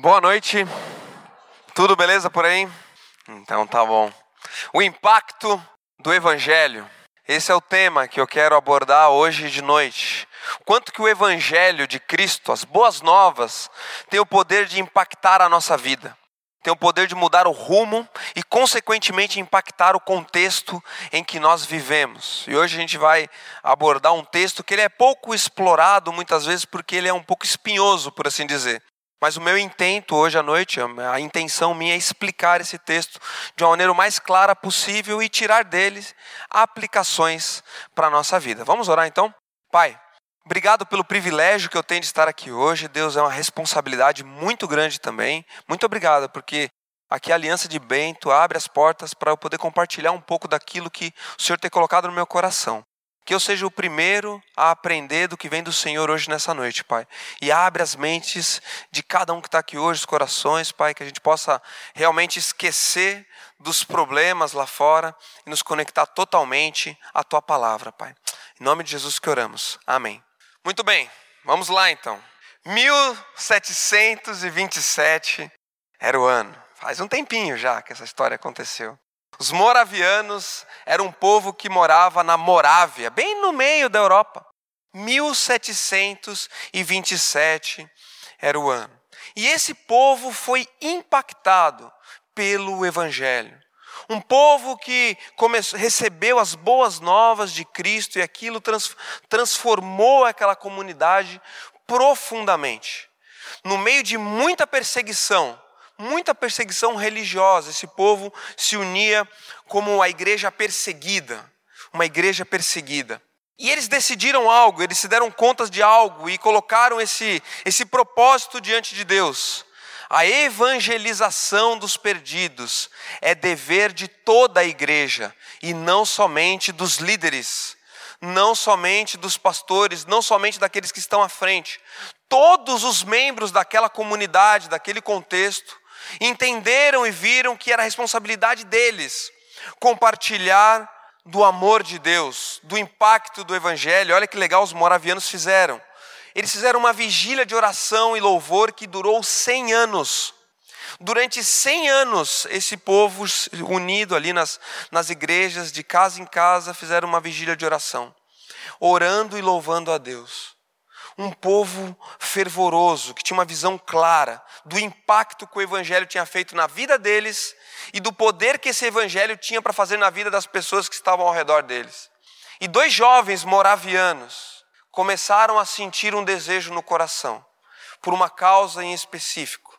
Boa noite. Tudo beleza por aí? Então tá bom. O impacto do evangelho. Esse é o tema que eu quero abordar hoje de noite. Quanto que o evangelho de Cristo, as boas novas, tem o poder de impactar a nossa vida. Tem o poder de mudar o rumo e consequentemente impactar o contexto em que nós vivemos. E hoje a gente vai abordar um texto que ele é pouco explorado muitas vezes porque ele é um pouco espinhoso, por assim dizer. Mas o meu intento hoje à noite, a intenção minha é explicar esse texto de uma maneira mais clara possível e tirar dele aplicações para a nossa vida. Vamos orar então? Pai, obrigado pelo privilégio que eu tenho de estar aqui hoje. Deus é uma responsabilidade muito grande também. Muito obrigado, porque aqui a Aliança de Bento abre as portas para eu poder compartilhar um pouco daquilo que o Senhor tem colocado no meu coração. Que eu seja o primeiro a aprender do que vem do Senhor hoje nessa noite, Pai. E abre as mentes de cada um que está aqui hoje, os corações, Pai, que a gente possa realmente esquecer dos problemas lá fora e nos conectar totalmente à Tua palavra, Pai. Em nome de Jesus que oramos. Amém. Muito bem, vamos lá então. 1727 era o ano. Faz um tempinho já que essa história aconteceu. Os moravianos eram um povo que morava na Morávia, bem no meio da Europa. 1727 era o ano. E esse povo foi impactado pelo Evangelho. Um povo que começou, recebeu as boas novas de Cristo e aquilo trans, transformou aquela comunidade profundamente. No meio de muita perseguição, muita perseguição religiosa. Esse povo se unia como a igreja perseguida, uma igreja perseguida. E eles decidiram algo, eles se deram contas de algo e colocaram esse, esse propósito diante de Deus. A evangelização dos perdidos é dever de toda a igreja e não somente dos líderes, não somente dos pastores, não somente daqueles que estão à frente. Todos os membros daquela comunidade, daquele contexto, entenderam e viram que era responsabilidade deles compartilhar do amor de Deus, do impacto do Evangelho. Olha que legal os moravianos fizeram. Eles fizeram uma vigília de oração e louvor que durou 100 anos. Durante 100 anos, esse povo unido ali nas, nas igrejas, de casa em casa, fizeram uma vigília de oração, orando e louvando a Deus um povo fervoroso, que tinha uma visão clara do impacto que o evangelho tinha feito na vida deles e do poder que esse evangelho tinha para fazer na vida das pessoas que estavam ao redor deles. E dois jovens moravianos começaram a sentir um desejo no coração por uma causa em específico.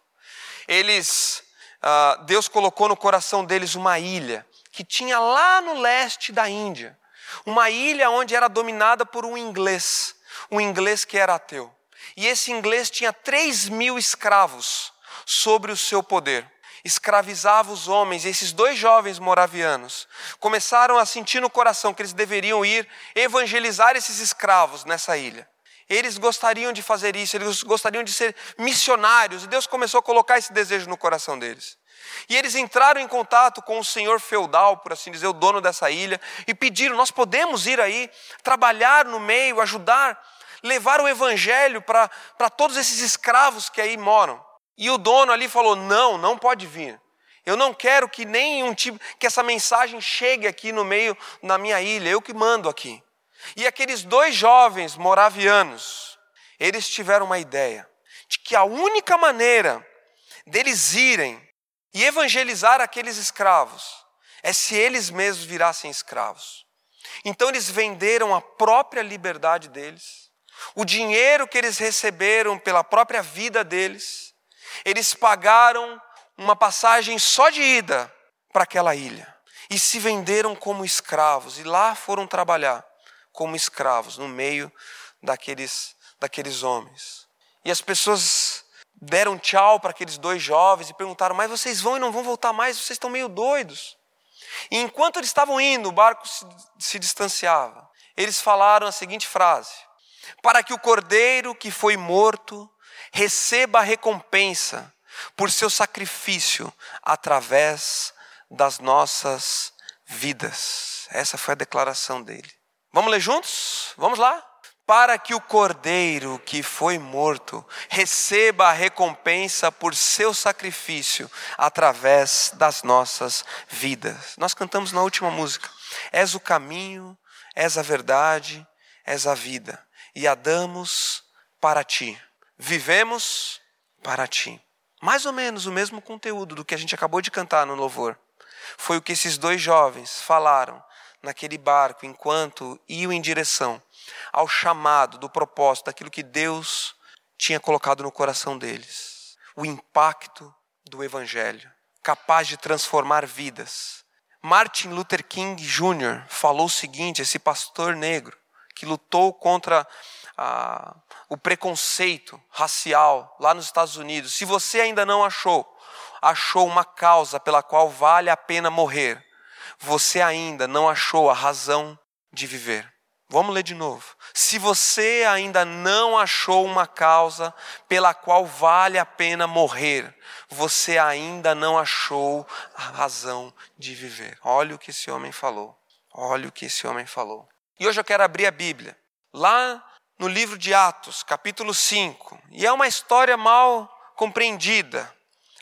Eles, uh, Deus colocou no coração deles uma ilha que tinha lá no leste da Índia, uma ilha onde era dominada por um inglês um inglês que era ateu. E esse inglês tinha 3 mil escravos sobre o seu poder. Escravizava os homens. E esses dois jovens moravianos começaram a sentir no coração que eles deveriam ir evangelizar esses escravos nessa ilha. Eles gostariam de fazer isso, eles gostariam de ser missionários. E Deus começou a colocar esse desejo no coração deles. E eles entraram em contato com o senhor feudal, por assim dizer, o dono dessa ilha, e pediram: Nós podemos ir aí, trabalhar no meio, ajudar levar o evangelho para todos esses escravos que aí moram. E o dono ali falou: "Não, não pode vir. Eu não quero que nenhum tipo que essa mensagem chegue aqui no meio na minha ilha, eu que mando aqui". E aqueles dois jovens moravianos, eles tiveram uma ideia de que a única maneira deles irem e evangelizar aqueles escravos é se eles mesmos virassem escravos. Então eles venderam a própria liberdade deles o dinheiro que eles receberam pela própria vida deles, eles pagaram uma passagem só de ida para aquela ilha e se venderam como escravos e lá foram trabalhar como escravos no meio daqueles, daqueles homens. E as pessoas deram tchau para aqueles dois jovens e perguntaram: Mas vocês vão e não vão voltar mais? Vocês estão meio doidos. E enquanto eles estavam indo, o barco se, se distanciava. Eles falaram a seguinte frase: para que o cordeiro que foi morto receba a recompensa por seu sacrifício através das nossas vidas. Essa foi a declaração dele. Vamos ler juntos? Vamos lá? para que o cordeiro que foi morto receba a recompensa por seu sacrifício através das nossas vidas. Nós cantamos na última música: És o caminho, és a verdade, és a vida, e a damos para ti. Vivemos para ti. Mais ou menos o mesmo conteúdo do que a gente acabou de cantar no louvor. Foi o que esses dois jovens falaram naquele barco enquanto iam em direção ao chamado do propósito, daquilo que Deus tinha colocado no coração deles. O impacto do Evangelho, capaz de transformar vidas. Martin Luther King Jr. falou o seguinte: esse pastor negro que lutou contra a, o preconceito racial lá nos Estados Unidos. Se você ainda não achou, achou uma causa pela qual vale a pena morrer, você ainda não achou a razão de viver. Vamos ler de novo. Se você ainda não achou uma causa pela qual vale a pena morrer, você ainda não achou a razão de viver. Olha o que esse homem falou. Olha o que esse homem falou. E hoje eu quero abrir a Bíblia, lá no livro de Atos, capítulo 5. E é uma história mal compreendida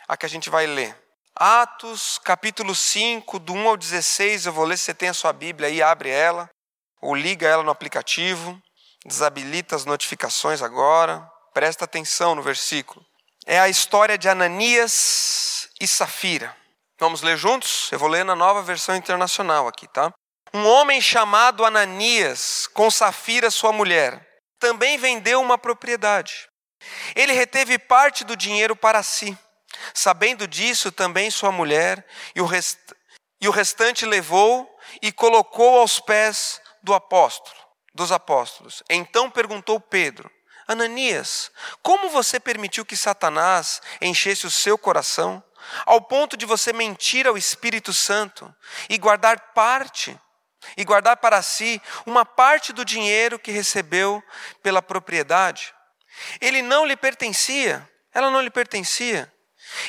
a que a gente vai ler. Atos, capítulo 5, do 1 ao 16, eu vou ler, se você tem a sua Bíblia aí, abre ela, ou liga ela no aplicativo, desabilita as notificações agora, presta atenção no versículo. É a história de Ananias e Safira. Vamos ler juntos? Eu vou ler na nova versão internacional aqui, tá? Um homem chamado Ananias, com Safira, sua mulher, também vendeu uma propriedade. Ele reteve parte do dinheiro para si Sabendo disso, também sua mulher e o, rest... e o restante levou e colocou aos pés do apóstolo, dos apóstolos. Então perguntou Pedro: Ananias, como você permitiu que Satanás enchesse o seu coração, ao ponto de você mentir ao Espírito Santo e guardar parte, e guardar para si uma parte do dinheiro que recebeu pela propriedade? Ele não lhe pertencia, ela não lhe pertencia.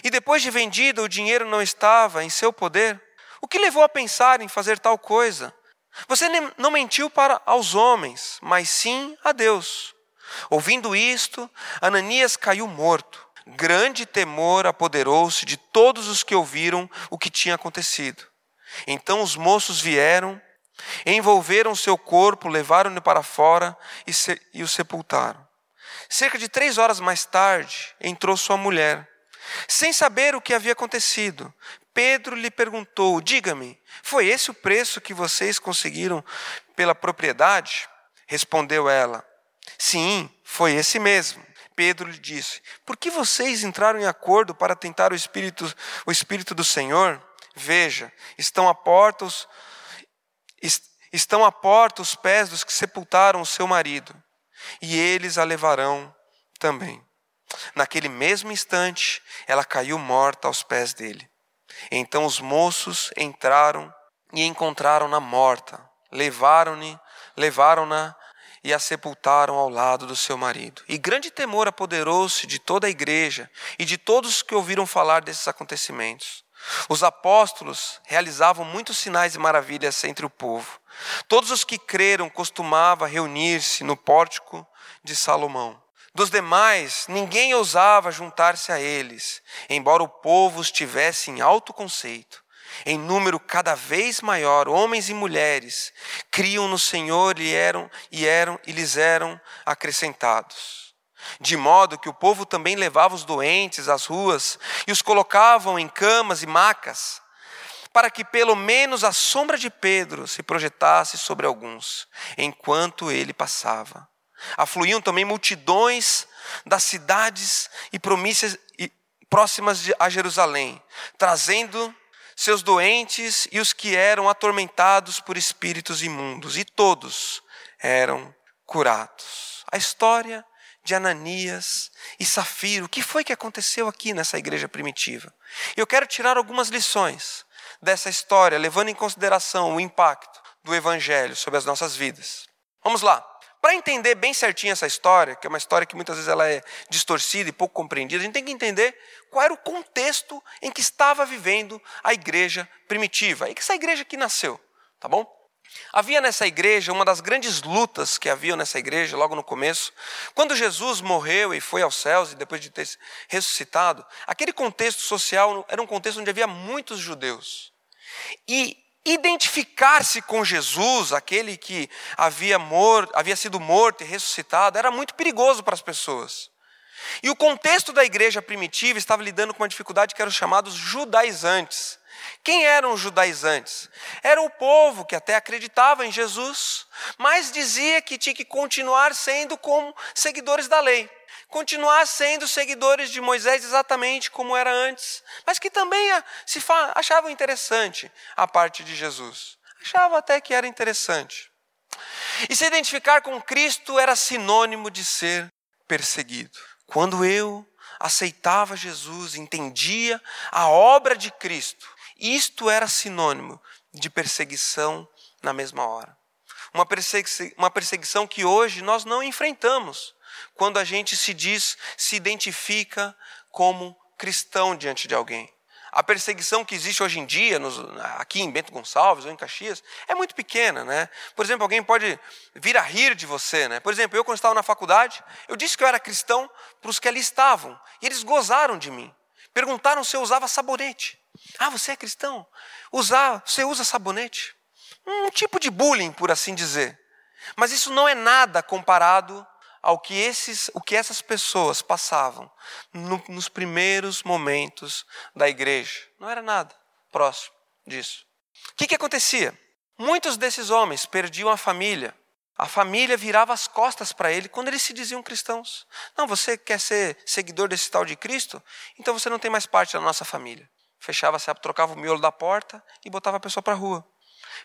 E depois de vendido, o dinheiro não estava em seu poder? O que levou a pensar em fazer tal coisa? Você não mentiu para aos homens, mas sim a Deus. Ouvindo isto, Ananias caiu morto. Grande temor apoderou-se de todos os que ouviram o que tinha acontecido. Então os moços vieram, envolveram seu corpo, levaram-no para fora e, se, e o sepultaram. Cerca de três horas mais tarde, entrou sua mulher sem saber o que havia acontecido, Pedro lhe perguntou: Diga-me, foi esse o preço que vocês conseguiram pela propriedade? Respondeu ela: Sim, foi esse mesmo. Pedro lhe disse: Por que vocês entraram em acordo para tentar o espírito, o espírito do Senhor? Veja, estão à porta os, estão à porta os pés dos que sepultaram o seu marido, e eles a levarão também. Naquele mesmo instante, ela caiu morta aos pés dele. Então os moços entraram e encontraram-na morta. Levaram-na, levaram-na e a sepultaram ao lado do seu marido. E grande temor apoderou-se de toda a igreja e de todos que ouviram falar desses acontecimentos. Os apóstolos realizavam muitos sinais e maravilhas entre o povo. Todos os que creram costumavam reunir-se no pórtico de Salomão. Dos demais, ninguém ousava juntar-se a eles, embora o povo estivesse em alto conceito. Em número cada vez maior, homens e mulheres criam no Senhor e eram e eram e lhes eram acrescentados. De modo que o povo também levava os doentes às ruas e os colocavam em camas e macas, para que pelo menos a sombra de Pedro se projetasse sobre alguns, enquanto ele passava. Afluíam também multidões das cidades e, e próximas a Jerusalém, trazendo seus doentes e os que eram atormentados por espíritos imundos, e todos eram curados. A história de Ananias e Safiro, o que foi que aconteceu aqui nessa igreja primitiva? Eu quero tirar algumas lições dessa história, levando em consideração o impacto do evangelho sobre as nossas vidas. Vamos lá. Para entender bem certinho essa história, que é uma história que muitas vezes ela é distorcida e pouco compreendida, a gente tem que entender qual era o contexto em que estava vivendo a igreja primitiva, e que essa igreja aqui nasceu, tá bom? Havia nessa igreja uma das grandes lutas que haviam nessa igreja logo no começo. Quando Jesus morreu e foi aos céus e depois de ter ressuscitado, aquele contexto social era um contexto onde havia muitos judeus. E identificar-se com Jesus, aquele que havia, morto, havia sido morto e ressuscitado, era muito perigoso para as pessoas. E o contexto da igreja primitiva estava lidando com uma dificuldade que eram os chamados judaizantes. Quem eram os judaizantes? Era o povo que até acreditava em Jesus, mas dizia que tinha que continuar sendo como seguidores da lei, continuar sendo seguidores de Moisés exatamente como era antes, mas que também se achavam interessante a parte de Jesus. Achava até que era interessante. E se identificar com Cristo era sinônimo de ser perseguido. Quando eu aceitava Jesus, entendia a obra de Cristo, isto era sinônimo de perseguição na mesma hora. Uma, persegui uma perseguição que hoje nós não enfrentamos, quando a gente se diz, se identifica como cristão diante de alguém. A perseguição que existe hoje em dia, nos, aqui em Bento Gonçalves ou em Caxias, é muito pequena, né? Por exemplo, alguém pode vir a rir de você, né? Por exemplo, eu quando estava na faculdade, eu disse que eu era cristão para os que ali estavam, e eles gozaram de mim. Perguntaram se eu usava sabonete. Ah, você é cristão? Usar, você usa sabonete? Um tipo de bullying, por assim dizer. Mas isso não é nada comparado ao que, esses, o que essas pessoas passavam no, nos primeiros momentos da igreja. Não era nada próximo disso. O que, que acontecia? Muitos desses homens perdiam a família. A família virava as costas para ele quando eles se diziam cristãos. Não, você quer ser seguidor desse tal de Cristo? Então você não tem mais parte da nossa família fechava, trocava o miolo da porta e botava a pessoa para a rua.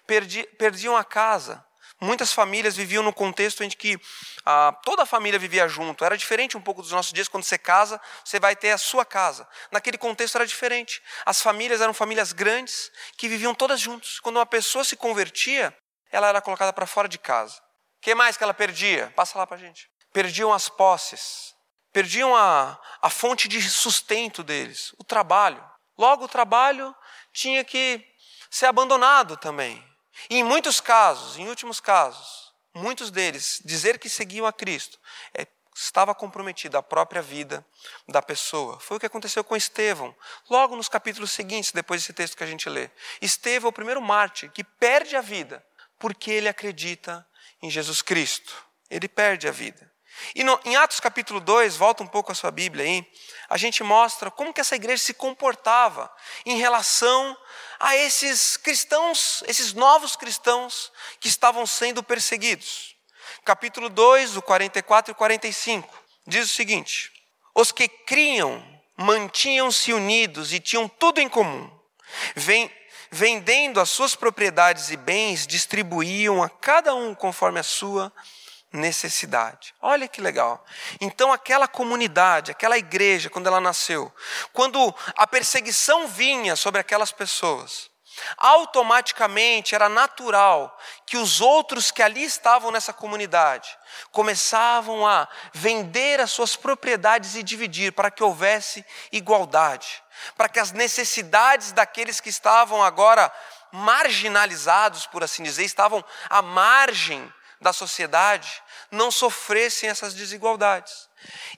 Perdi, perdiam a casa. Muitas famílias viviam no contexto em que ah, toda a família vivia junto. Era diferente um pouco dos nossos dias, quando você casa, você vai ter a sua casa. Naquele contexto era diferente. As famílias eram famílias grandes que viviam todas juntas. Quando uma pessoa se convertia, ela era colocada para fora de casa. O que mais que ela perdia? Passa lá para a gente. Perdiam as posses, perdiam a, a fonte de sustento deles, o trabalho. Logo, o trabalho tinha que ser abandonado também. E em muitos casos, em últimos casos, muitos deles, dizer que seguiam a Cristo é, estava comprometido a própria vida da pessoa. Foi o que aconteceu com Estevão, logo nos capítulos seguintes, depois desse texto que a gente lê. Estevão é o primeiro mártir que perde a vida porque ele acredita em Jesus Cristo. Ele perde a vida. E no, em Atos capítulo 2, volta um pouco a sua Bíblia aí, a gente mostra como que essa igreja se comportava em relação a esses cristãos, esses novos cristãos que estavam sendo perseguidos. Capítulo 2, o 44 e 45, diz o seguinte: Os que criam mantinham-se unidos e tinham tudo em comum. Vem, vendendo as suas propriedades e bens, distribuíam a cada um conforme a sua necessidade. Olha que legal. Então, aquela comunidade, aquela igreja, quando ela nasceu, quando a perseguição vinha sobre aquelas pessoas, automaticamente era natural que os outros que ali estavam nessa comunidade começavam a vender as suas propriedades e dividir para que houvesse igualdade, para que as necessidades daqueles que estavam agora marginalizados, por assim dizer, estavam à margem da sociedade, não sofressem essas desigualdades.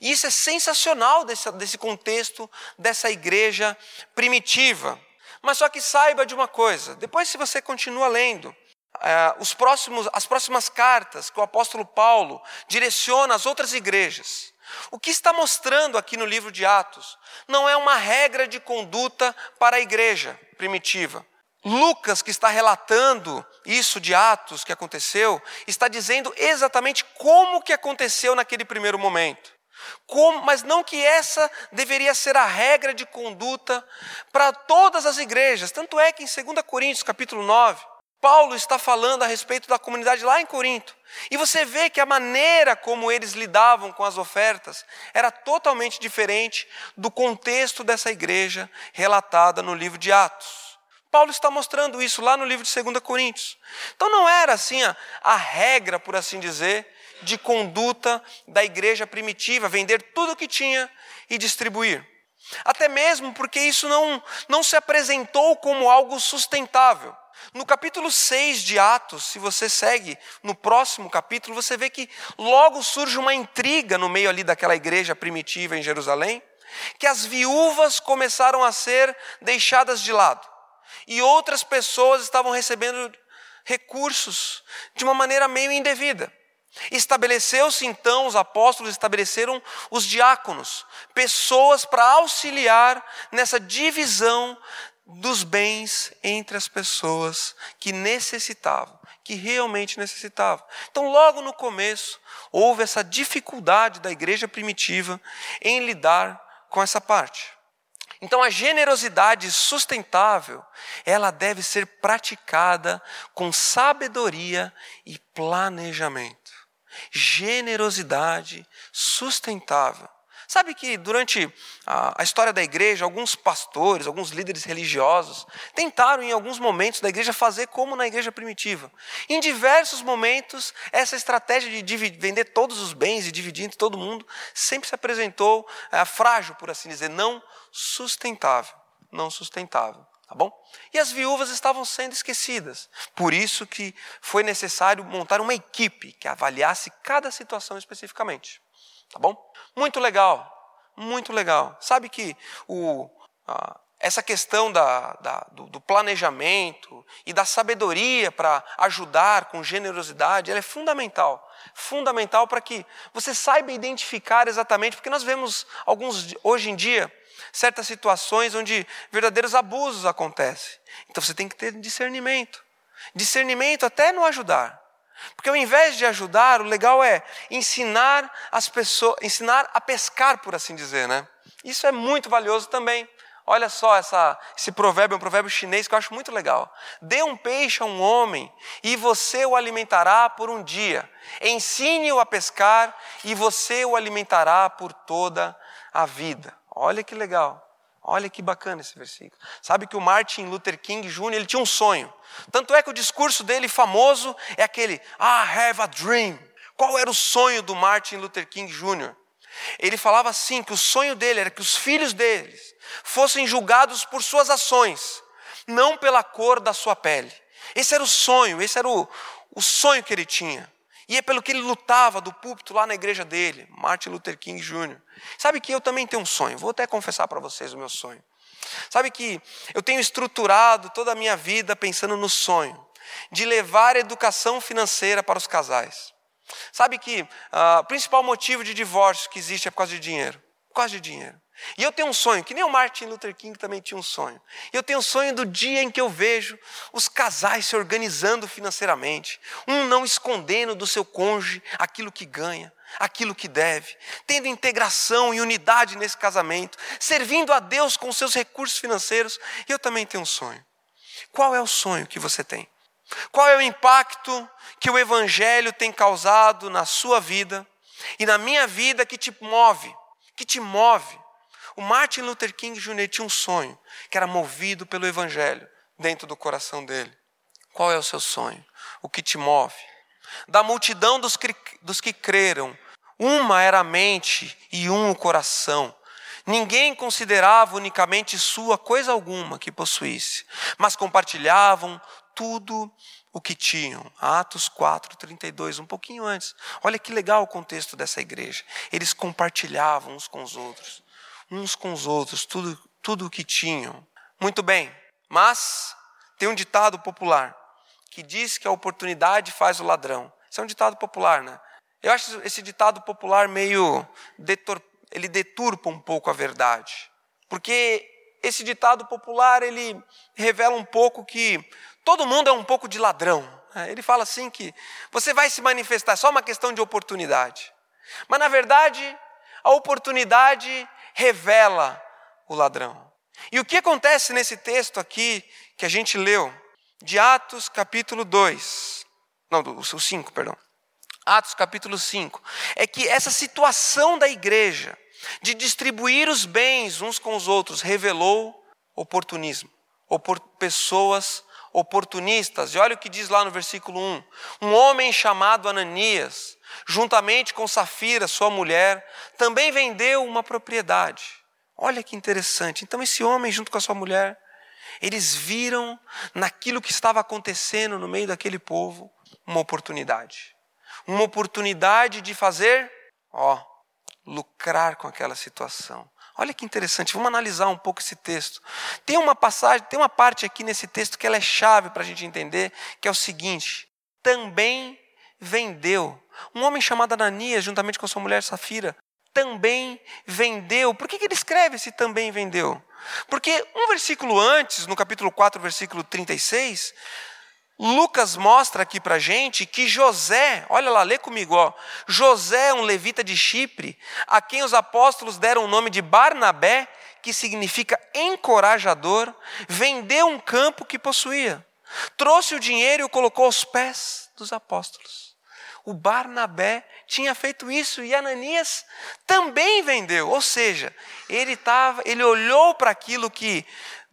E isso é sensacional desse, desse contexto dessa igreja primitiva. Mas só que saiba de uma coisa: depois, se você continua lendo, é, os próximos, as próximas cartas que o apóstolo Paulo direciona às outras igrejas, o que está mostrando aqui no livro de Atos não é uma regra de conduta para a igreja primitiva. Lucas, que está relatando isso de Atos que aconteceu, está dizendo exatamente como que aconteceu naquele primeiro momento. Como, mas não que essa deveria ser a regra de conduta para todas as igrejas. Tanto é que em 2 Coríntios, capítulo 9, Paulo está falando a respeito da comunidade lá em Corinto. E você vê que a maneira como eles lidavam com as ofertas era totalmente diferente do contexto dessa igreja relatada no livro de Atos. Paulo está mostrando isso lá no livro de 2 Coríntios. Então não era assim a, a regra, por assim dizer, de conduta da igreja primitiva, vender tudo o que tinha e distribuir. Até mesmo porque isso não, não se apresentou como algo sustentável. No capítulo 6 de Atos, se você segue no próximo capítulo, você vê que logo surge uma intriga no meio ali daquela igreja primitiva em Jerusalém, que as viúvas começaram a ser deixadas de lado e outras pessoas estavam recebendo recursos de uma maneira meio indevida. Estabeleceu-se então, os apóstolos estabeleceram os diáconos, pessoas para auxiliar nessa divisão dos bens entre as pessoas que necessitavam, que realmente necessitavam. Então, logo no começo, houve essa dificuldade da igreja primitiva em lidar com essa parte. Então, a generosidade sustentável, ela deve ser praticada com sabedoria e planejamento. Generosidade sustentável. Sabe que durante a, história da igreja, alguns pastores, alguns líderes religiosos, tentaram em alguns momentos da igreja fazer como na igreja primitiva. Em diversos momentos, essa estratégia de vender todos os bens e dividir entre todo mundo sempre se apresentou é, frágil, por assim dizer, não sustentável. Não sustentável. Tá bom? E as viúvas estavam sendo esquecidas. Por isso que foi necessário montar uma equipe que avaliasse cada situação especificamente. Tá bom? Muito legal, muito legal. Sabe que o, a, essa questão da, da, do, do, planejamento e da sabedoria para ajudar com generosidade, ela é fundamental. Fundamental para que você saiba identificar exatamente, porque nós vemos alguns, hoje em dia, certas situações onde verdadeiros abusos acontecem. Então você tem que ter discernimento. Discernimento até no ajudar. Porque ao invés de ajudar, o legal é ensinar as pessoas, ensinar a pescar, por assim dizer, né? Isso é muito valioso também. Olha só essa, esse provérbio, é um provérbio chinês que eu acho muito legal. Dê um peixe a um homem e você o alimentará por um dia. Ensine-o a pescar e você o alimentará por toda a vida. Olha que legal. Olha que bacana esse versículo. Sabe que o Martin Luther King Jr. ele tinha um sonho. Tanto é que o discurso dele famoso é aquele I have a dream. Qual era o sonho do Martin Luther King Jr.? Ele falava assim que o sonho dele era que os filhos deles fossem julgados por suas ações, não pela cor da sua pele. Esse era o sonho, esse era o, o sonho que ele tinha. E é pelo que ele lutava do púlpito lá na igreja dele, Martin Luther King Jr. Sabe que eu também tenho um sonho, vou até confessar para vocês o meu sonho. Sabe que eu tenho estruturado toda a minha vida pensando no sonho de levar educação financeira para os casais. Sabe que uh, o principal motivo de divórcio que existe é por causa de dinheiro. Por causa de dinheiro. E eu tenho um sonho, que nem o Martin Luther King também tinha um sonho. Eu tenho um sonho do dia em que eu vejo os casais se organizando financeiramente, um não escondendo do seu cônjuge aquilo que ganha, aquilo que deve, tendo integração e unidade nesse casamento, servindo a Deus com seus recursos financeiros. Eu também tenho um sonho. Qual é o sonho que você tem? Qual é o impacto que o Evangelho tem causado na sua vida e na minha vida que te move? Que te move o Martin Luther King Jr. tinha um sonho que era movido pelo Evangelho dentro do coração dele. Qual é o seu sonho? O que te move? Da multidão dos que, dos que creram, uma era a mente e um o coração. Ninguém considerava unicamente sua coisa alguma que possuísse, mas compartilhavam tudo o que tinham. Atos 4, 32, um pouquinho antes. Olha que legal o contexto dessa igreja. Eles compartilhavam uns com os outros uns com os outros, tudo, tudo o que tinham. Muito bem, mas tem um ditado popular que diz que a oportunidade faz o ladrão. Isso é um ditado popular, né? Eu acho esse ditado popular meio. Detor, ele deturpa um pouco a verdade. Porque esse ditado popular ele revela um pouco que todo mundo é um pouco de ladrão. Né? Ele fala assim que você vai se manifestar, é só uma questão de oportunidade. Mas na verdade, a oportunidade revela o ladrão. E o que acontece nesse texto aqui que a gente leu, de Atos capítulo 2, não, o 5, perdão. Atos capítulo 5, é que essa situação da igreja de distribuir os bens uns com os outros revelou oportunismo, opor pessoas oportunistas. E olha o que diz lá no versículo 1: Um homem chamado Ananias juntamente com Safira, sua mulher, também vendeu uma propriedade. Olha que interessante. Então, esse homem, junto com a sua mulher, eles viram naquilo que estava acontecendo no meio daquele povo uma oportunidade. Uma oportunidade de fazer, ó, lucrar com aquela situação. Olha que interessante, vamos analisar um pouco esse texto. Tem uma passagem, tem uma parte aqui nesse texto que ela é chave para a gente entender, que é o seguinte: também vendeu. Um homem chamado Ananias, juntamente com sua mulher Safira, também vendeu. Por que, ele escreve esse também vendeu? Porque um versículo antes, no capítulo 4, versículo 36, Lucas mostra aqui para gente que José, olha lá, lê comigo, ó, José, um levita de Chipre, a quem os apóstolos deram o nome de Barnabé, que significa encorajador, vendeu um campo que possuía, trouxe o dinheiro e o colocou aos pés dos apóstolos. O Barnabé tinha feito isso e Ananias também vendeu, ou seja, ele tava, ele olhou para aquilo que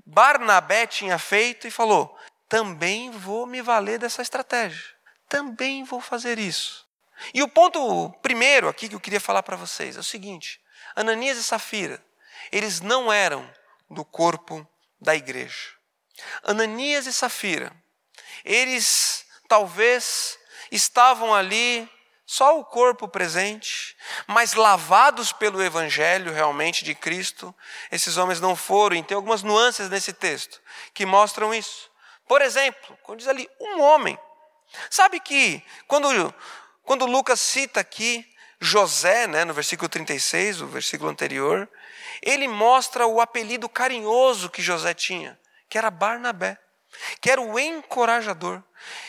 Barnabé tinha feito e falou: também vou me valer dessa estratégia. Também vou fazer isso. E o ponto primeiro aqui que eu queria falar para vocês é o seguinte: Ananias e Safira, eles não eram do corpo da igreja. Ananias e Safira, eles talvez estavam ali só o corpo presente, mas lavados pelo evangelho realmente de Cristo, esses homens não foram, e tem algumas nuances nesse texto que mostram isso. Por exemplo, quando diz ali, um homem. Sabe que quando, quando Lucas cita aqui José, né, no versículo 36, o versículo anterior, ele mostra o apelido carinhoso que José tinha, que era Barnabé, que era o encorajador.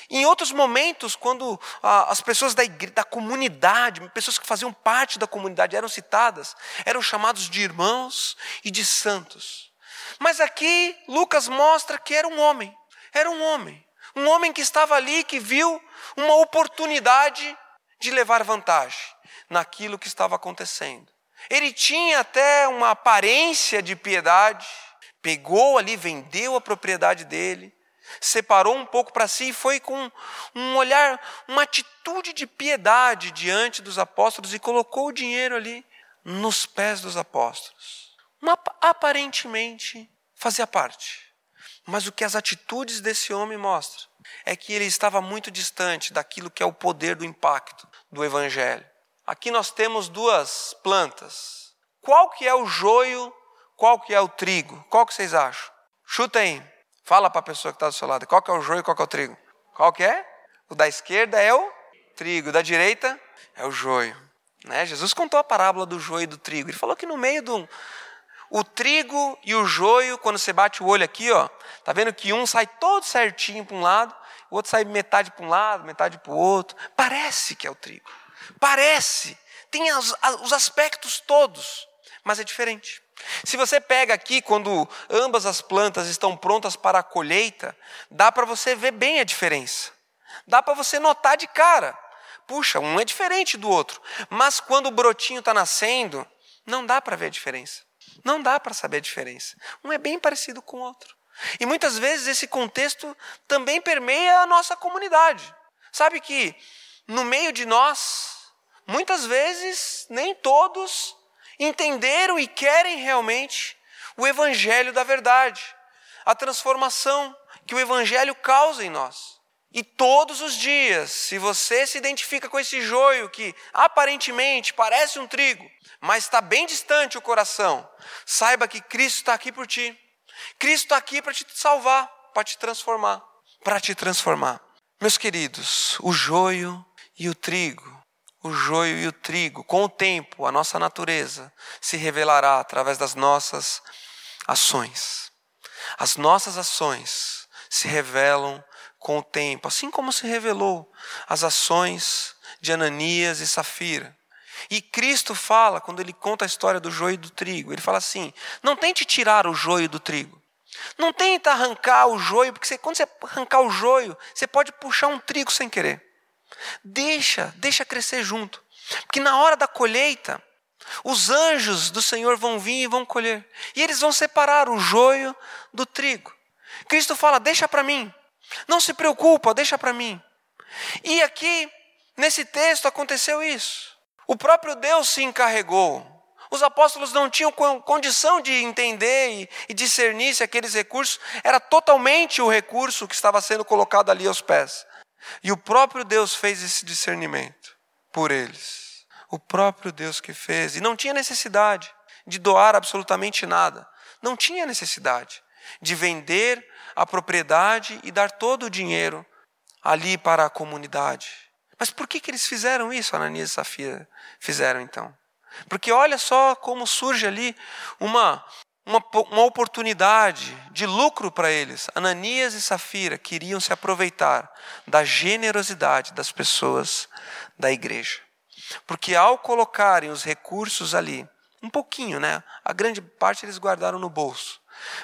Em outros momentos, quando ah, as pessoas da, igreja, da comunidade, pessoas que faziam parte da comunidade eram citadas, eram chamados de irmãos e de santos. Mas aqui Lucas mostra que era um homem, era um homem. Um homem que estava ali, que viu uma oportunidade de levar vantagem naquilo que estava acontecendo. Ele tinha até uma aparência de piedade, pegou ali, vendeu a propriedade dele, separou um pouco para si e foi com um olhar, uma atitude de piedade diante dos apóstolos e colocou o dinheiro ali nos pés dos apóstolos. Uma, aparentemente fazia parte. Mas o que as atitudes desse homem mostram é que ele estava muito distante daquilo que é o poder do impacto do evangelho. Aqui nós temos duas plantas. Qual que é o joio, qual que é o trigo? Qual que vocês acham? Chuta aí. Fala para a pessoa que está do seu lado. Qual que é o joio e qual que é o trigo? Qual que é? O da esquerda é o trigo, o da direita é o joio. Né? Jesus contou a parábola do joio e do trigo. Ele falou que no meio do, o trigo e o joio, quando você bate o olho aqui, ó, tá vendo que um sai todo certinho para um lado, o outro sai metade para um lado, metade para o outro. Parece que é o trigo. Parece. Tem os, os aspectos todos, mas é diferente. Se você pega aqui, quando ambas as plantas estão prontas para a colheita, dá para você ver bem a diferença. Dá para você notar de cara. Puxa, um é diferente do outro. Mas quando o brotinho está nascendo, não dá para ver a diferença. Não dá para saber a diferença. Um é bem parecido com o outro. E muitas vezes esse contexto também permeia a nossa comunidade. Sabe que no meio de nós, muitas vezes, nem todos entenderam e querem realmente o evangelho da verdade, a transformação que o evangelho causa em nós. E todos os dias, se você se identifica com esse joio que aparentemente parece um trigo, mas está bem distante o coração, saiba que Cristo está aqui por ti. Cristo está aqui para te salvar, para te transformar, para te transformar. Meus queridos, o joio e o trigo, o joio e o trigo, com o tempo, a nossa natureza se revelará através das nossas ações. As nossas ações se revelam com o tempo, assim como se revelou as ações de Ananias e Safira. E Cristo fala, quando ele conta a história do joio e do trigo, ele fala assim: não tente tirar o joio do trigo. Não tenta arrancar o joio, porque você, quando você arrancar o joio, você pode puxar um trigo sem querer. Deixa, deixa crescer junto. Porque na hora da colheita, os anjos do Senhor vão vir e vão colher. E eles vão separar o joio do trigo. Cristo fala: deixa para mim. Não se preocupa, deixa para mim. E aqui, nesse texto, aconteceu isso. O próprio Deus se encarregou. Os apóstolos não tinham condição de entender e discernir se aqueles recursos era totalmente o recurso que estava sendo colocado ali aos pés. E o próprio Deus fez esse discernimento por eles. O próprio Deus que fez. E não tinha necessidade de doar absolutamente nada. Não tinha necessidade de vender a propriedade e dar todo o dinheiro ali para a comunidade. Mas por que, que eles fizeram isso, Ananias e Safira fizeram então? Porque olha só como surge ali uma, uma, uma oportunidade de lucro para eles. Ananias e Safira queriam se aproveitar da generosidade das pessoas da igreja. Porque ao colocarem os recursos ali, um pouquinho, né? A grande parte eles guardaram no bolso.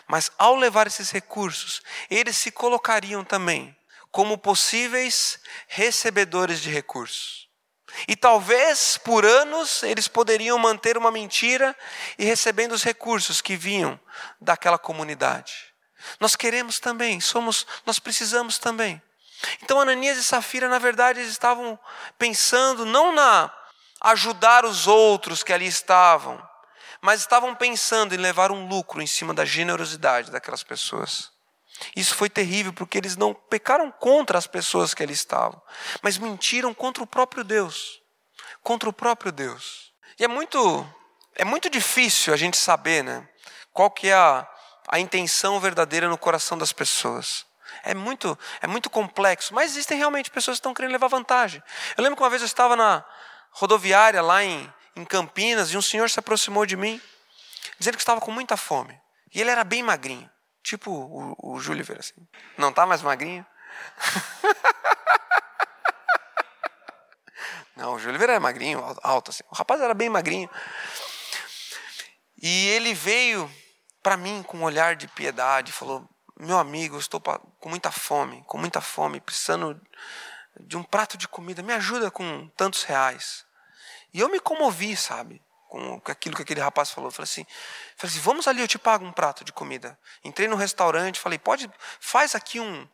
Mas ao levar esses recursos, eles se colocariam também como possíveis recebedores de recursos. E talvez por anos eles poderiam manter uma mentira e recebendo os recursos que vinham daquela comunidade. Nós queremos também, somos, nós precisamos também. Então Ananias e Safira, na verdade, eles estavam pensando não na ajudar os outros que ali estavam, mas estavam pensando em levar um lucro em cima da generosidade daquelas pessoas. Isso foi terrível porque eles não pecaram contra as pessoas que ali estavam, mas mentiram contra o próprio Deus. Contra o próprio Deus. E é muito é muito difícil a gente saber, né, qual que é a, a intenção verdadeira no coração das pessoas. É muito, é muito complexo, mas existem realmente pessoas que estão querendo levar vantagem. Eu lembro que uma vez eu estava na rodoviária lá em, em Campinas e um senhor se aproximou de mim, dizendo que estava com muita fome. E ele era bem magrinho. Tipo o, o Júlio assim. Não tá mais magrinho? Não, o Júlio era magrinho, alto assim. O rapaz era bem magrinho. E ele veio para mim com um olhar de piedade, falou: "Meu amigo, eu estou com muita fome, com muita fome, precisando de um prato de comida, me ajuda com tantos reais". E eu me comovi, sabe? Com aquilo que aquele rapaz falou. Eu falei assim, falei assim, vamos ali, eu te pago um prato de comida. Entrei no restaurante, falei, pode, faz aqui um,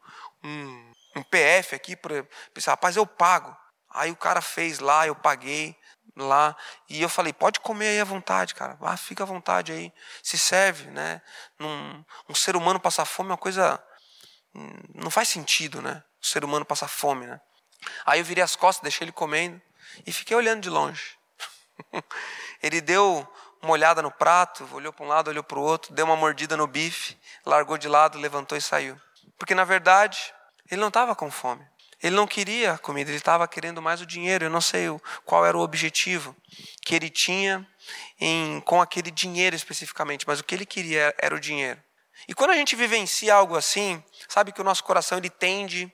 um, um PF aqui, para rapaz, eu pago. Aí o cara fez lá, eu paguei lá, e eu falei, pode comer aí à vontade, cara, ah, fica à vontade aí, se serve, né? Num, um ser humano passar fome é uma coisa, não faz sentido, né? O ser humano passar fome, né? Aí eu virei as costas, deixei ele comendo, e fiquei olhando de longe. Ele deu uma olhada no prato, olhou para um lado, olhou para o outro, deu uma mordida no bife, largou de lado, levantou e saiu. Porque na verdade, ele não estava com fome. Ele não queria comida, ele estava querendo mais o dinheiro. Eu não sei qual era o objetivo que ele tinha em, com aquele dinheiro especificamente, mas o que ele queria era o dinheiro. E quando a gente vivencia algo assim, sabe que o nosso coração ele tende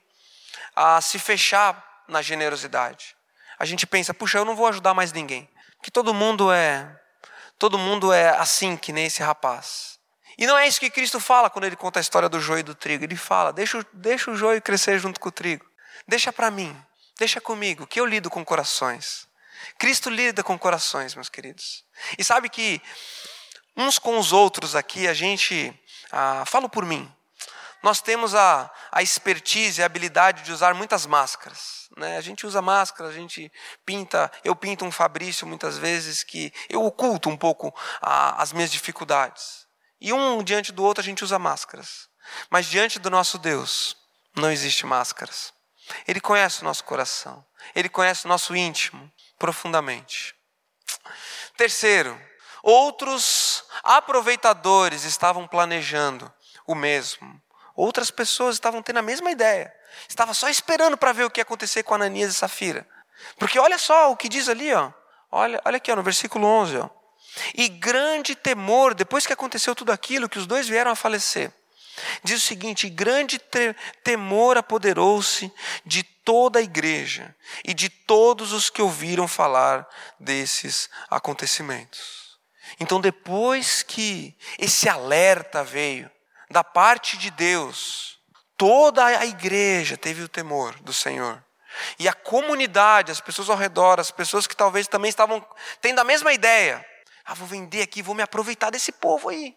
a se fechar na generosidade. A gente pensa, puxa, eu não vou ajudar mais ninguém que todo mundo é todo mundo é assim que nem esse rapaz. E não é isso que Cristo fala quando ele conta a história do joio e do trigo. Ele fala: deixa, deixa o joio crescer junto com o trigo. Deixa para mim, deixa comigo, que eu lido com corações. Cristo lida com corações, meus queridos. E sabe que uns com os outros aqui, a gente, ah, falo por mim, nós temos a, a expertise, a habilidade de usar muitas máscaras. Né? A gente usa máscara, a gente pinta. Eu pinto um Fabrício muitas vezes que eu oculto um pouco a, as minhas dificuldades. E um diante do outro a gente usa máscaras. Mas diante do nosso Deus não existe máscaras. Ele conhece o nosso coração. Ele conhece o nosso íntimo profundamente. Terceiro, outros aproveitadores estavam planejando o mesmo. Outras pessoas estavam tendo a mesma ideia. Estava só esperando para ver o que ia acontecer com Ananias e Safira. Porque olha só o que diz ali, ó. Olha, olha aqui, ó, no versículo 11, ó. E grande temor, depois que aconteceu tudo aquilo, que os dois vieram a falecer. Diz o seguinte: grande temor apoderou-se de toda a igreja e de todos os que ouviram falar desses acontecimentos. Então, depois que esse alerta veio, da parte de Deus, toda a igreja teve o temor do Senhor. E a comunidade, as pessoas ao redor, as pessoas que talvez também estavam tendo a mesma ideia. Ah, vou vender aqui, vou me aproveitar desse povo aí.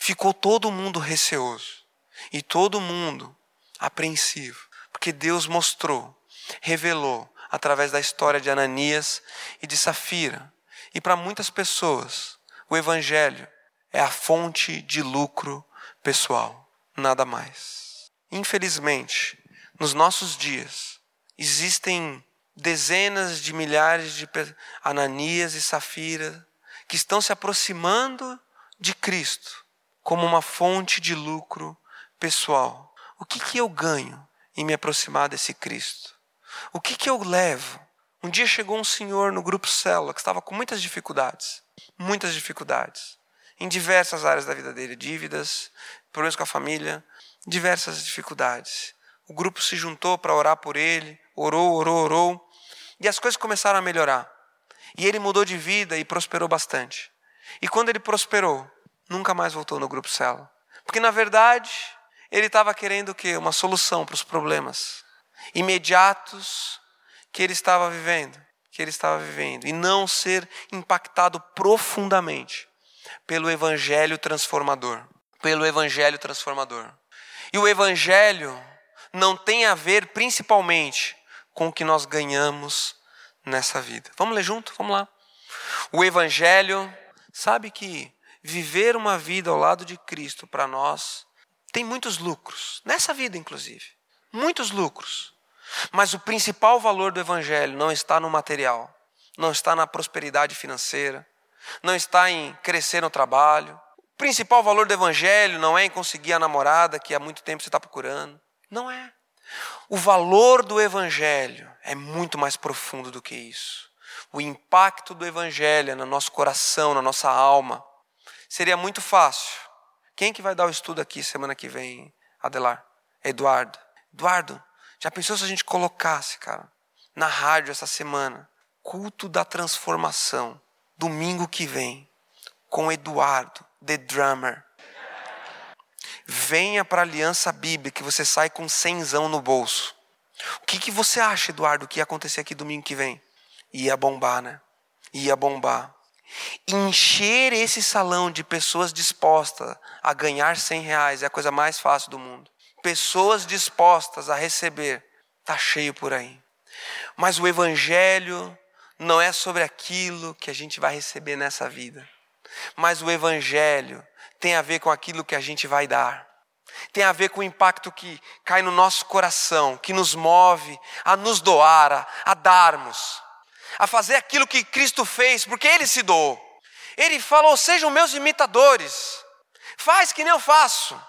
Ficou todo mundo receoso. E todo mundo apreensivo. Porque Deus mostrou, revelou, através da história de Ananias e de Safira, E para muitas pessoas, o Evangelho é a fonte de lucro pessoal, nada mais. Infelizmente, nos nossos dias, existem dezenas de milhares de Ananias e Safira que estão se aproximando de Cristo como uma fonte de lucro pessoal. O que, que eu ganho em me aproximar desse Cristo? O que, que eu levo? Um dia chegou um senhor no grupo Célula que estava com muitas dificuldades, muitas dificuldades, em diversas áreas da vida dele, dívidas, problemas com a família, diversas dificuldades. O grupo se juntou para orar por ele, orou, orou, orou, e as coisas começaram a melhorar. E ele mudou de vida e prosperou bastante. E quando ele prosperou, nunca mais voltou no grupo Célula. Porque na verdade, ele estava querendo o quê? Uma solução para os problemas imediatos que ele estava vivendo, que ele estava vivendo, e não ser impactado profundamente pelo evangelho transformador, pelo evangelho transformador. E o evangelho não tem a ver principalmente com o que nós ganhamos nessa vida. Vamos ler junto? Vamos lá. O evangelho, sabe que viver uma vida ao lado de Cristo para nós tem muitos lucros, nessa vida inclusive. Muitos lucros. Mas o principal valor do Evangelho não está no material, não está na prosperidade financeira, não está em crescer no trabalho. Principal valor do Evangelho não é em conseguir a namorada que há muito tempo você está procurando. Não é. O valor do Evangelho é muito mais profundo do que isso. O impacto do Evangelho no nosso coração, na nossa alma. Seria muito fácil. Quem que vai dar o estudo aqui semana que vem, Adelar? Eduardo. Eduardo, já pensou se a gente colocasse, cara, na rádio essa semana, culto da transformação, domingo que vem, com Eduardo, the drummer. Venha para a aliança bíblica que você sai com cenzão no bolso. O que, que você acha, Eduardo, que ia acontecer aqui domingo que vem? Ia bombar, né? Ia bombar. Encher esse salão de pessoas dispostas a ganhar 100 reais é a coisa mais fácil do mundo pessoas dispostas a receber, está cheio por aí. Mas o Evangelho não é sobre aquilo que a gente vai receber nessa vida, mas o Evangelho tem a ver com aquilo que a gente vai dar. Tem a ver com o impacto que cai no nosso coração, que nos move a nos doar, a, a darmos, a fazer aquilo que Cristo fez, porque Ele se doou. Ele falou: sejam meus imitadores, faz que nem eu faço.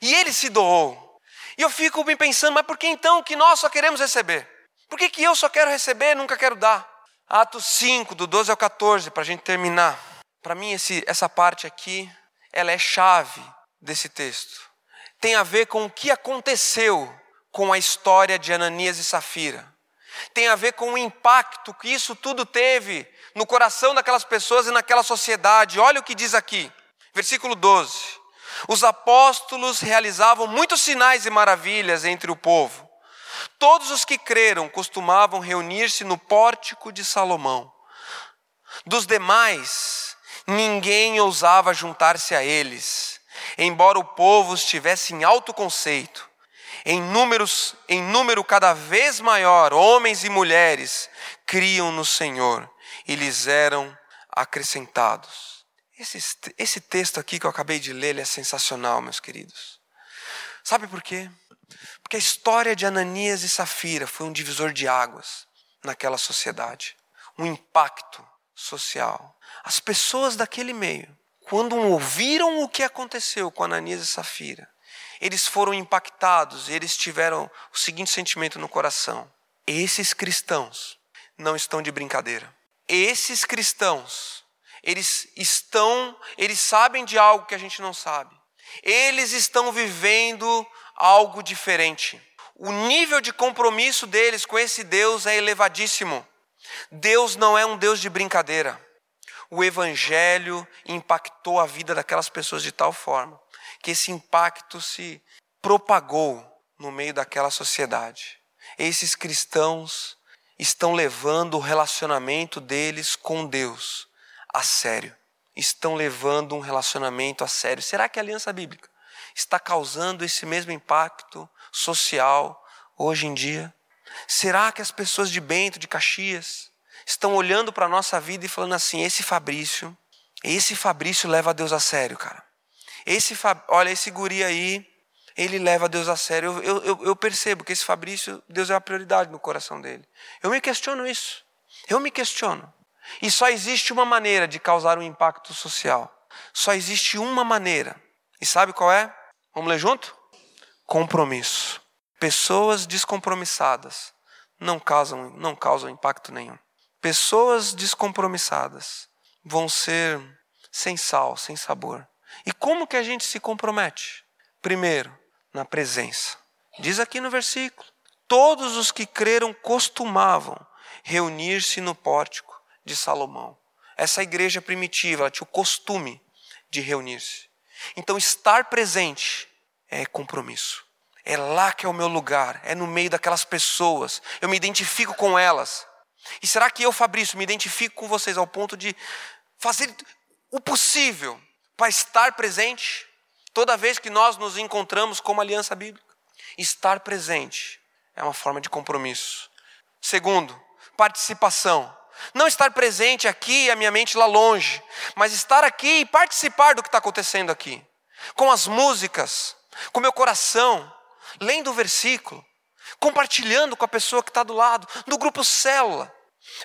E Ele se doou. E eu fico me pensando, mas por que então que nós só queremos receber? Por que, que eu só quero receber e nunca quero dar? Atos 5, do 12 ao 14, para a gente terminar. Para mim, esse, essa parte aqui, ela é chave desse texto. Tem a ver com o que aconteceu com a história de Ananias e Safira. Tem a ver com o impacto que isso tudo teve no coração daquelas pessoas e naquela sociedade. Olha o que diz aqui, versículo 12. Os apóstolos realizavam muitos sinais e maravilhas entre o povo. Todos os que creram costumavam reunir-se no pórtico de Salomão. Dos demais, ninguém ousava juntar-se a eles, embora o povo estivesse em alto conceito. Em, números, em número cada vez maior, homens e mulheres criam no Senhor e lhes eram acrescentados. Esse, esse texto aqui que eu acabei de ler, é sensacional, meus queridos. Sabe por quê? Porque a história de Ananias e Safira foi um divisor de águas naquela sociedade, um impacto social. As pessoas daquele meio, quando ouviram o que aconteceu com Ananias e Safira, eles foram impactados e eles tiveram o seguinte sentimento no coração: esses cristãos não estão de brincadeira. Esses cristãos eles estão, eles sabem de algo que a gente não sabe. Eles estão vivendo algo diferente. O nível de compromisso deles com esse Deus é elevadíssimo. Deus não é um Deus de brincadeira. O evangelho impactou a vida daquelas pessoas de tal forma que esse impacto se propagou no meio daquela sociedade. Esses cristãos estão levando o relacionamento deles com Deus a sério, estão levando um relacionamento a sério. Será que a aliança bíblica está causando esse mesmo impacto social hoje em dia? Será que as pessoas de Bento, de Caxias, estão olhando para a nossa vida e falando assim: esse Fabrício, esse Fabrício leva Deus a sério, cara. Esse, olha, esse guri aí, ele leva Deus a sério. Eu, eu, eu percebo que esse Fabrício, Deus é a prioridade no coração dele. Eu me questiono isso. Eu me questiono. E só existe uma maneira de causar um impacto social. Só existe uma maneira. E sabe qual é? Vamos ler junto? Compromisso. Pessoas descompromissadas não causam, não causam impacto nenhum. Pessoas descompromissadas vão ser sem sal, sem sabor. E como que a gente se compromete? Primeiro, na presença. Diz aqui no versículo: Todos os que creram costumavam reunir-se no pórtico de Salomão. Essa igreja primitiva tinha o costume de reunir-se. Então, estar presente é compromisso. É lá que é o meu lugar, é no meio daquelas pessoas. Eu me identifico com elas. E será que eu, Fabrício, me identifico com vocês ao ponto de fazer o possível para estar presente toda vez que nós nos encontramos como aliança bíblica? Estar presente é uma forma de compromisso. Segundo, participação. Não estar presente aqui, a minha mente lá longe, mas estar aqui e participar do que está acontecendo aqui. Com as músicas, com meu coração, lendo o versículo, compartilhando com a pessoa que está do lado, no grupo célula,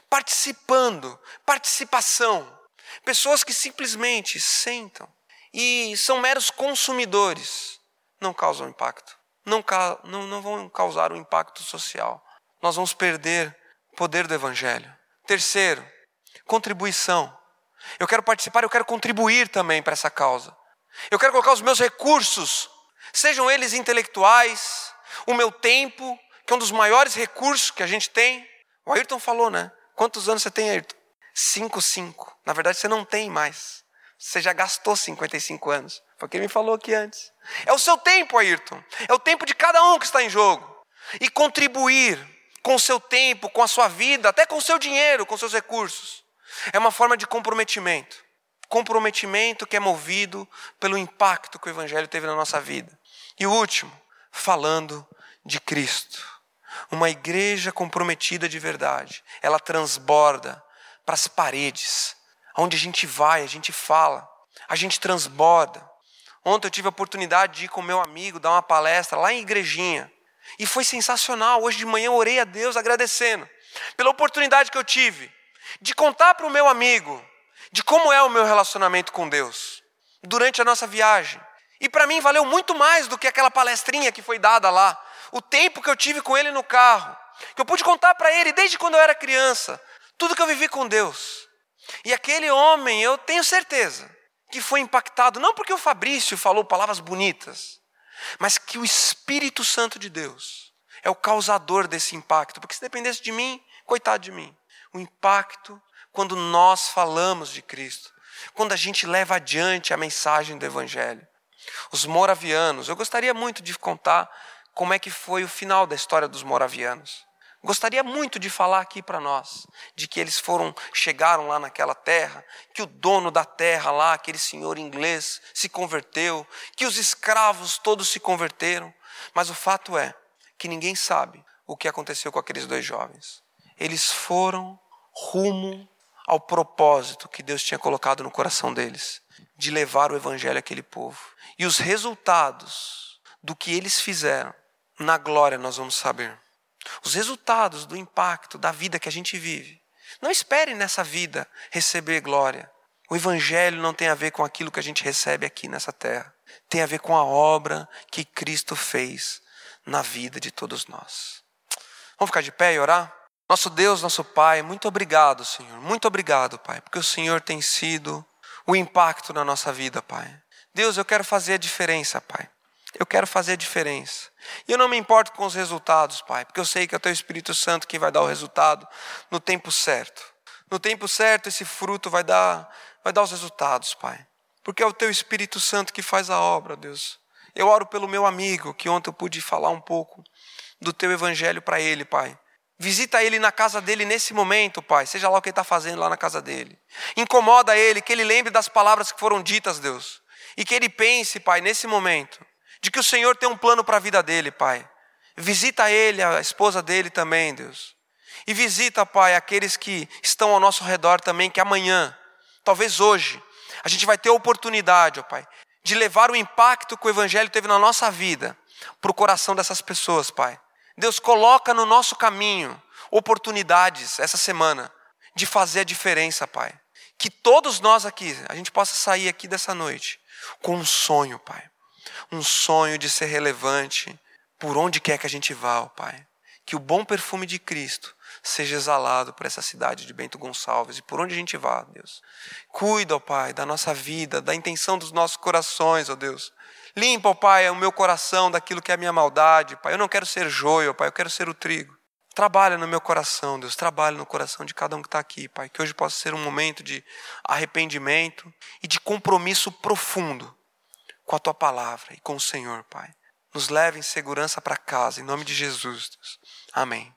participando, participação. Pessoas que simplesmente sentam e são meros consumidores, não causam impacto, não, não, não vão causar um impacto social. Nós vamos perder o poder do Evangelho. Terceiro, contribuição. Eu quero participar, eu quero contribuir também para essa causa. Eu quero colocar os meus recursos, sejam eles intelectuais, o meu tempo, que é um dos maiores recursos que a gente tem. O Ayrton falou, né? Quantos anos você tem, Ayrton? Cinco, cinco. Na verdade, você não tem mais. Você já gastou 55 anos. Foi o que ele me falou aqui antes. É o seu tempo, Ayrton. É o tempo de cada um que está em jogo. E contribuir com o seu tempo, com a sua vida, até com o seu dinheiro, com seus recursos. É uma forma de comprometimento. Comprometimento que é movido pelo impacto que o Evangelho teve na nossa vida. E o último, falando de Cristo. Uma igreja comprometida de verdade, ela transborda para as paredes. Onde a gente vai, a gente fala, a gente transborda. Ontem eu tive a oportunidade de ir com meu amigo dar uma palestra lá em Igrejinha. E foi sensacional. Hoje de manhã orei a Deus agradecendo pela oportunidade que eu tive de contar para o meu amigo de como é o meu relacionamento com Deus durante a nossa viagem. E para mim valeu muito mais do que aquela palestrinha que foi dada lá. O tempo que eu tive com ele no carro, que eu pude contar para ele desde quando eu era criança, tudo que eu vivi com Deus. E aquele homem, eu tenho certeza, que foi impactado não porque o Fabrício falou palavras bonitas, mas que o Espírito Santo de Deus é o causador desse impacto, porque se dependesse de mim, coitado de mim. O impacto quando nós falamos de Cristo, quando a gente leva adiante a mensagem do Evangelho. Os moravianos, eu gostaria muito de contar como é que foi o final da história dos moravianos. Gostaria muito de falar aqui para nós, de que eles foram, chegaram lá naquela terra, que o dono da terra lá, aquele senhor inglês, se converteu, que os escravos todos se converteram, mas o fato é que ninguém sabe o que aconteceu com aqueles dois jovens. Eles foram rumo ao propósito que Deus tinha colocado no coração deles, de levar o evangelho àquele povo. E os resultados do que eles fizeram, na glória nós vamos saber. Os resultados do impacto da vida que a gente vive. Não espere nessa vida receber glória. O Evangelho não tem a ver com aquilo que a gente recebe aqui nessa terra. Tem a ver com a obra que Cristo fez na vida de todos nós. Vamos ficar de pé e orar? Nosso Deus, nosso Pai, muito obrigado, Senhor. Muito obrigado, Pai, porque o Senhor tem sido o impacto na nossa vida, Pai. Deus, eu quero fazer a diferença, Pai. Eu quero fazer a diferença. E eu não me importo com os resultados, Pai, porque eu sei que é o Teu Espírito Santo que vai dar o resultado no tempo certo. No tempo certo, esse fruto vai dar, vai dar os resultados, Pai. Porque é o Teu Espírito Santo que faz a obra, Deus. Eu oro pelo meu amigo, que ontem eu pude falar um pouco do Teu Evangelho para ele, Pai. Visita ele na casa dele nesse momento, Pai, seja lá o que ele está fazendo lá na casa dele. Incomoda ele, que ele lembre das palavras que foram ditas, Deus. E que ele pense, Pai, nesse momento, de que o Senhor tem um plano para a vida dele, Pai. Visita ele, a esposa dele também, Deus. E visita, Pai, aqueles que estão ao nosso redor também, que amanhã, talvez hoje, a gente vai ter a oportunidade, ó Pai, de levar o impacto que o Evangelho teve na nossa vida para o coração dessas pessoas, Pai. Deus coloca no nosso caminho oportunidades essa semana de fazer a diferença, Pai. Que todos nós aqui, a gente possa sair aqui dessa noite com um sonho, Pai. Um sonho de ser relevante por onde quer que a gente vá, ó Pai. Que o bom perfume de Cristo seja exalado por essa cidade de Bento Gonçalves e por onde a gente vá, Deus. Cuida, ó Pai, da nossa vida, da intenção dos nossos corações, ó Deus. Limpa, ó Pai, o meu coração daquilo que é a minha maldade, Pai. Eu não quero ser joio, ó Pai, eu quero ser o trigo. Trabalha no meu coração, Deus, trabalha no coração de cada um que está aqui, Pai. Que hoje possa ser um momento de arrependimento e de compromisso profundo com a Tua palavra e com o Senhor, Pai. Nos leve em segurança para casa, em nome de Jesus. Amém.